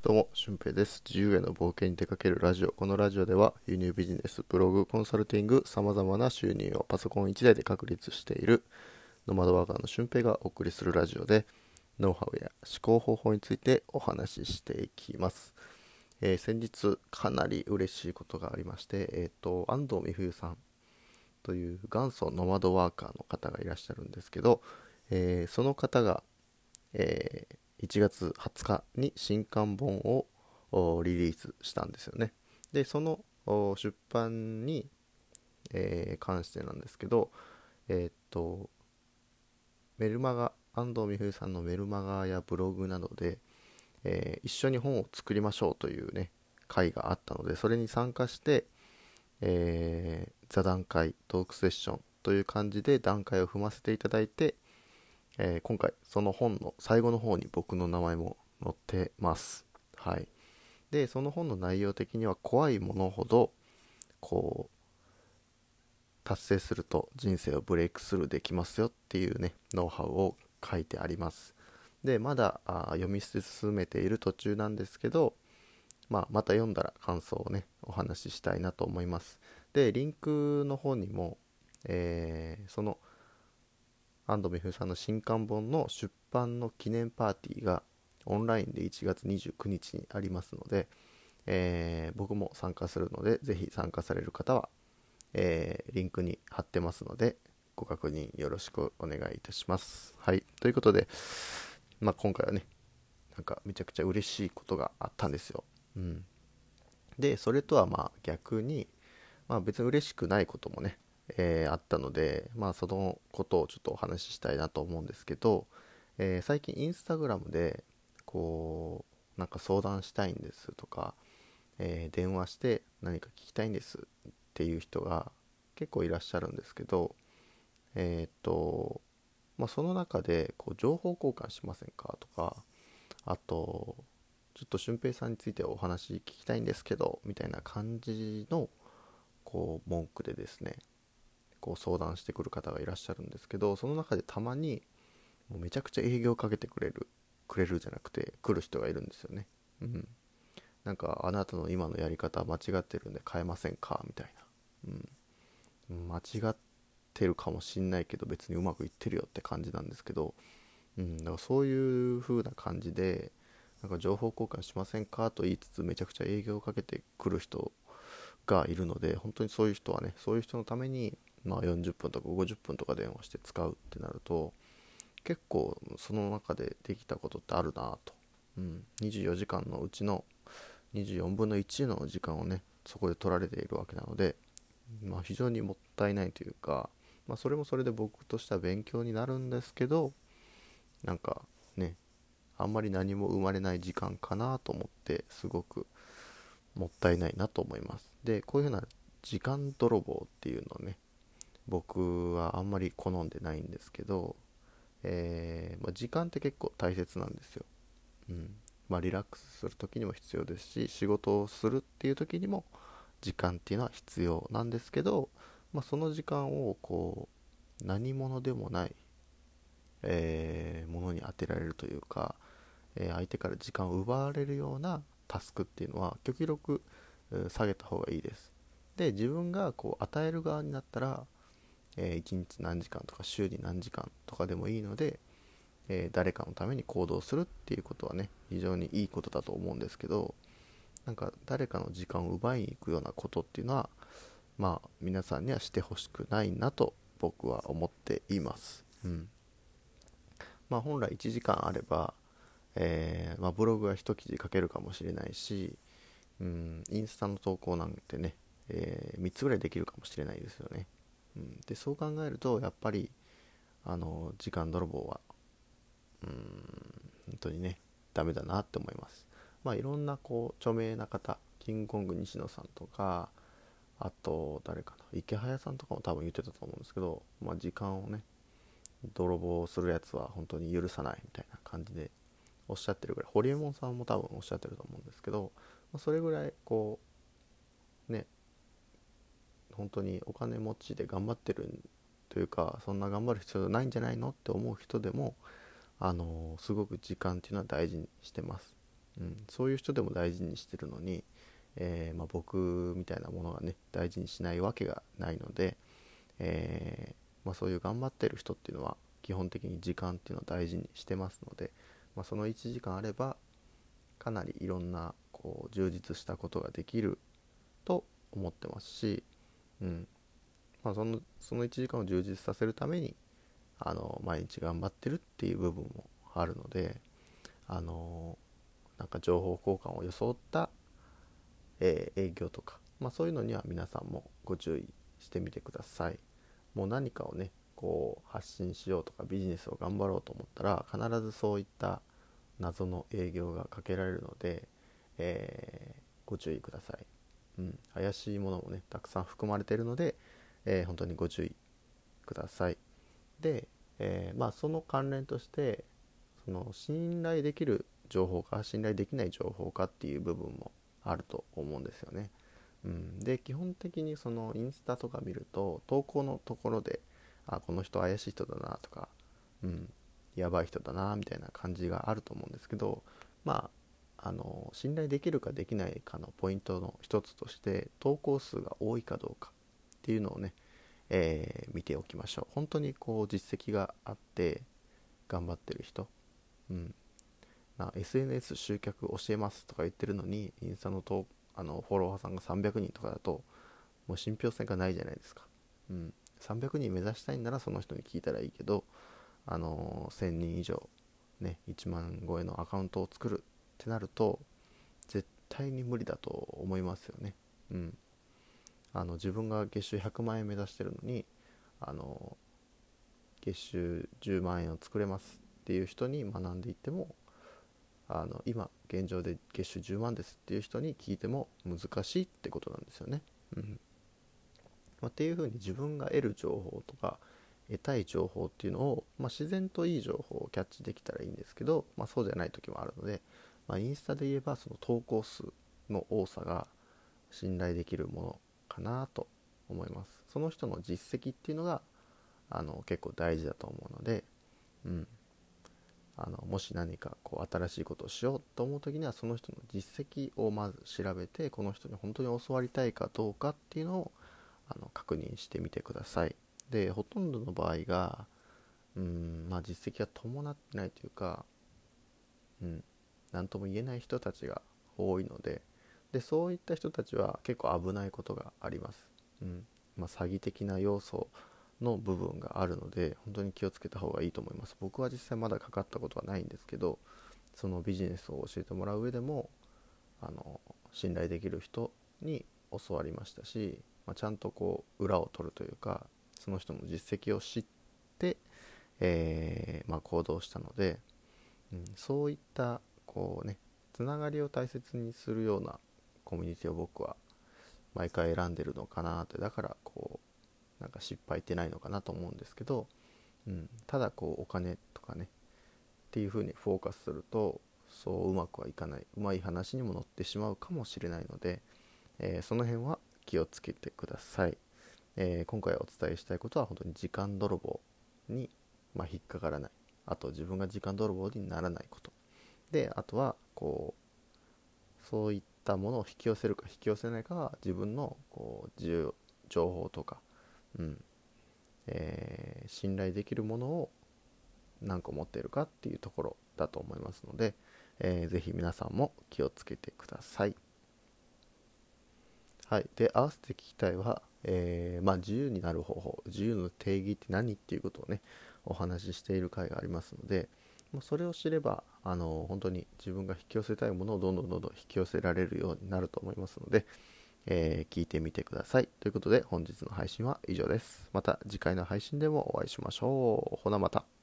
どうも、俊平です。自由への冒険に出かけるラジオ。このラジオでは、輸入ビジネス、ブログ、コンサルティング、様々な収入をパソコン1台で確立している、ノマドワーカーの俊平がお送りするラジオで、ノウハウや思考方法についてお話ししていきます。えー先日、かなり嬉しいことがありまして、えっ、と、安藤美冬さんという元祖ノマドワーカーの方がいらっしゃるんですけど、えーその方が、えー1月20日に新刊本をリリースしたんですよね。で、その出版に、えー関してなんですけど、えーっと、メルマガ、安藤美冬さんのメルマガやブログなどで、えー一緒に本を作りましょうというね、会があったので、それに参加して、えー座談会、トークセッションという感じで段階を踏ませていただいて、えー今回その本の最後の方に僕の名前も載ってます。はい。で、その本の内容的には怖いものほど、こう、達成すると人生をブレイクスルーできますよっていうね、ノウハウを書いてあります。で、まだあ読み進めている途中なんですけど、まあ、また読んだら感想をね、お話ししたいなと思います。で、リンクの方にも、えーその、安藤美冬さんの新刊本の出版の記念パーティーがオンラインで1月29日にありますので、えー僕も参加するので、ぜひ参加される方は、えーリンクに貼ってますので、ご確認よろしくお願いいたします。はい。ということで、まあ、今回はね、なんかめちゃくちゃ嬉しいことがあったんですよ。うん。で、それとはまあ逆に、まあ別に嬉しくないこともね、えーあったので、まあそのことをちょっとお話ししたいなと思うんですけど、えー最近インスタグラムで、こう、なんか相談したいんですとか、えー電話して何か聞きたいんですっていう人が結構いらっしゃるんですけど、えっと、まあその中で、こう、情報交換しませんかとか、あと、ちょっと俊平さんについてお話聞きたいんですけど、みたいな感じの、こう、文句でですね、こう相談してくる方がいらっしゃるんですけど、その中でたまに、もうめちゃくちゃ営業かけてくれる、くれるじゃなくて、来る人がいるんですよね。うん。なんか、あなたの今のやり方間違ってるんで変えませんか？みたいな。うん。間違ってるかもしんないけど、別にうまくいってるよって感じなんですけど、うん。だからそういう風な感じで、なんか情報交換しませんか？と言いつつめちゃくちゃ営業をかけてくる人がいるので本当にそういう人はねそういう人のために、まあ、40分とか50分とか電話して使うってなると結構その中でできたことってあるなと、うん、24時間のうちの24分の1の時間をねそこで取られているわけなので、まあ、非常にもったいないというか、まあ、それもそれで僕としては勉強になるんですけどなんかねあんまり何も生まれない時間かなと思ってすごくもったいないなと思います。でこういうふうな時間泥棒っていうのをね僕はあんまり好んでないんですけど、えーまあ、時間って結構大切なんですよ、うん。まあ、リラックスする時にも必要ですし仕事をするっていう時にも時間っていうのは必要なんですけど、まあ、その時間をこう何者でもない、えーものに当てられるというか、えー相手から時間を奪われるようなタスクっていうのは極力下げた方がいいです。で自分がこう与える側になったら、え1日何時間とか週に何時間とかでもいいので、えー誰かのために行動するっていうことはね非常にいいことだと思うんですけどなんか誰かの時間を奪いに行くようなことっていうのはまあ皆さんにはしてほしくないなと僕は思っていますうんまあ本来1時間あれば、えーまあ、ブログは一記事書けるかもしれないし、うん、インスタの投稿なんてね、え3つぐらいできるかもしれないですよね。うん、でそう考えるとやっぱりあの時間泥棒はうん本当にねダメだなって思います。まあいろんなこう著名な方キングコング西野さんとかあと誰かな池早さんとかも多分言ってたと思うんですけど、まあ、時間をね泥棒するやつは本当に許さないみたいな感じでおっしゃってるぐらいホリエモンさんも多分おっしゃってると思うんですけど、まあ、それぐらいこう本当にお金持ちで頑張ってるというかそんな頑張る必要ないんじゃないのって思う人でもあのすごく時間っていうのは大事にしてます、うん、そういう人でも大事にしてるのに、えー、まあ、僕みたいなものがね大事にしないわけがないので、えー、まあ、そういう頑張ってる人っていうのは基本的に時間っていうのを大事にしてますので、まあ、その1時間あればかなりいろんなこう充実したことができると思ってますし、うんまあ、そのその1時間を充実させるためにあの毎日頑張ってるっていう部分もあるのであのなんか情報交換を装った、えー、営業とか、まあ、そういうのには皆さんもご注意してみてください。もう何かをねこう発信しようとかビジネスを頑張ろうと思ったら必ずそういった謎の営業がかけられるので、えー、ご注意ください、うん、怪しいものもねたくさん含まれているので、えー、本当にご注意くださいで、えー、まあその関連としてその信頼できる情報か信頼できない情報かっていう部分もあると思うんですよね。うん、で基本的にそのインスタとか見ると投稿のところであこの人怪しい人だなとか、うん、やばい人だなみたいな感じがあると思うんですけどまああの信頼できるかできないかのポイントの一つとして投稿数が多いかどうかっていうのをね、えー、見ておきましょう。本当にこう実績があって頑張ってる人、うん、な SNS 集客教えますとか言ってるのにインスタの投あのフォロワーさんが300人とかだともう信憑性がないじゃないですか、うん、300人目指したいんならその人に聞いたらいいけどあの1000人以上ね1万超えのアカウントを作るってなると絶対に無理だと思いますよね。うん。あの自分が月収100万円目指してるのにあの月収10万円を作れますっていう人に学んでいってもあの今現状で月収10万ですっていう人に聞いても難しいってことなんですよね。うん。まあ、っていうふうに自分が得る情報とか得たい情報っていうのを、まあ、自然といい情報をキャッチできたらいいんですけど、まあ、そうじゃない時もあるので、まあ、インスタで言えばその投稿数の多さが信頼できるものかなと思います。その人の実績っていうのがあの結構大事だと思うので、うん、あのもし何かこう新しいことをしようと思う時にはその人の実績をまず調べてこの人に本当に教わりたいかどうかっていうのをあの確認してみてください。でほとんどの場合がうんまあ実績が伴ってないというかうん。何とも言えない人たちが多いのででそういった人たちは結構危ないことがあります、うん。まあ、詐欺的な要素の部分があるので本当に気をつけた方がいいと思います。僕は実際まだかかったことはないんですけどそのビジネスを教えてもらう上でもあの信頼できる人に教わりましたし、まあ、ちゃんとこう裏を取るというかその人の実績を知って、えー、まあ、行動したので、うん、そういったこうねつながりを大切にするようなコミュニティを僕は毎回選んでるのかなってだからこうなんか失敗ってないのかなと思うんですけど、うん、ただこうお金とかねっていう風にフォーカスするとそううまくはいかないうまい話にも乗ってしまうかもしれないので、えー、その辺は気をつけてください。えー、今回お伝えしたいことは本当に時間泥棒に、まあ、引っかからない。あと自分が時間泥棒にならないこと。であとはこうそういったものを引き寄せるか引き寄せないかは自分のこう自由情報とか、うんえー、信頼できるものを何個持っているかっていうところだと思いますので、えー、ぜひ皆さんも気をつけてください。はい、で合わせて聞きたいはえー、まあ、自由になる方法自由の定義って何っていうことをねお話ししている回がありますのでもうそれを知ればあの本当に自分が引き寄せたいものをどんどんどんどん引き寄せられるようになると思いますので、えー、聞いてみてください。ということで本日の配信は以上です。また次回の配信でもお会いしましょう。ほなまた。